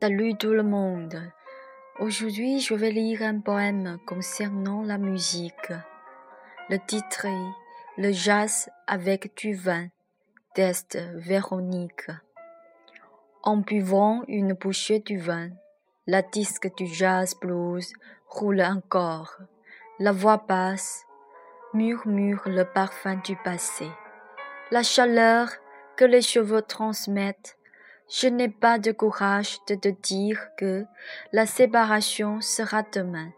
Salut tout le monde. Aujourd'hui, je vais lire un poème concernant la musique. Le titre est Le jazz avec du vin d'Est Véronique. En buvant une bouchée du vin, la disque du jazz blues roule encore. La voix basse murmure le parfum du passé. La chaleur que les cheveux transmettent je n'ai pas de courage de te dire que la séparation sera demain.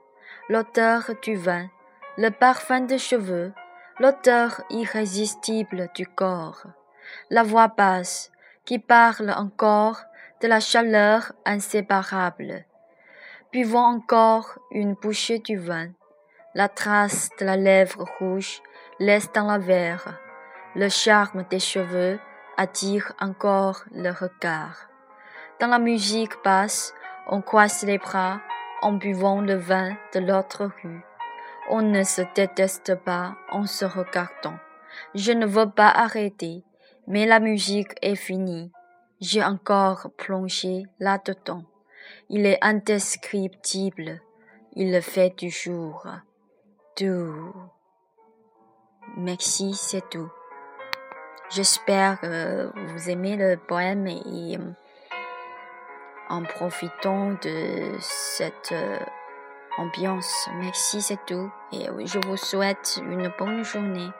L'odeur du vin, le parfum des cheveux, l'odeur irrésistible du corps, la voix basse qui parle encore de la chaleur inséparable. Buvons encore une bouchée du vin. La trace de la lèvre rouge laisse dans la verre. Le charme des cheveux attire encore le regard. Dans la musique basse, on croise les bras en buvant le vin de l'autre rue. On ne se déteste pas en se regardant. Je ne veux pas arrêter, mais la musique est finie. J'ai encore plongé là-dedans. Il est indescriptible. Il le fait du jour. Tout. Merci, c'est tout. J'espère que vous aimez le poème et euh, en profitant de cette euh, ambiance. Merci, c'est tout. Et je vous souhaite une bonne journée.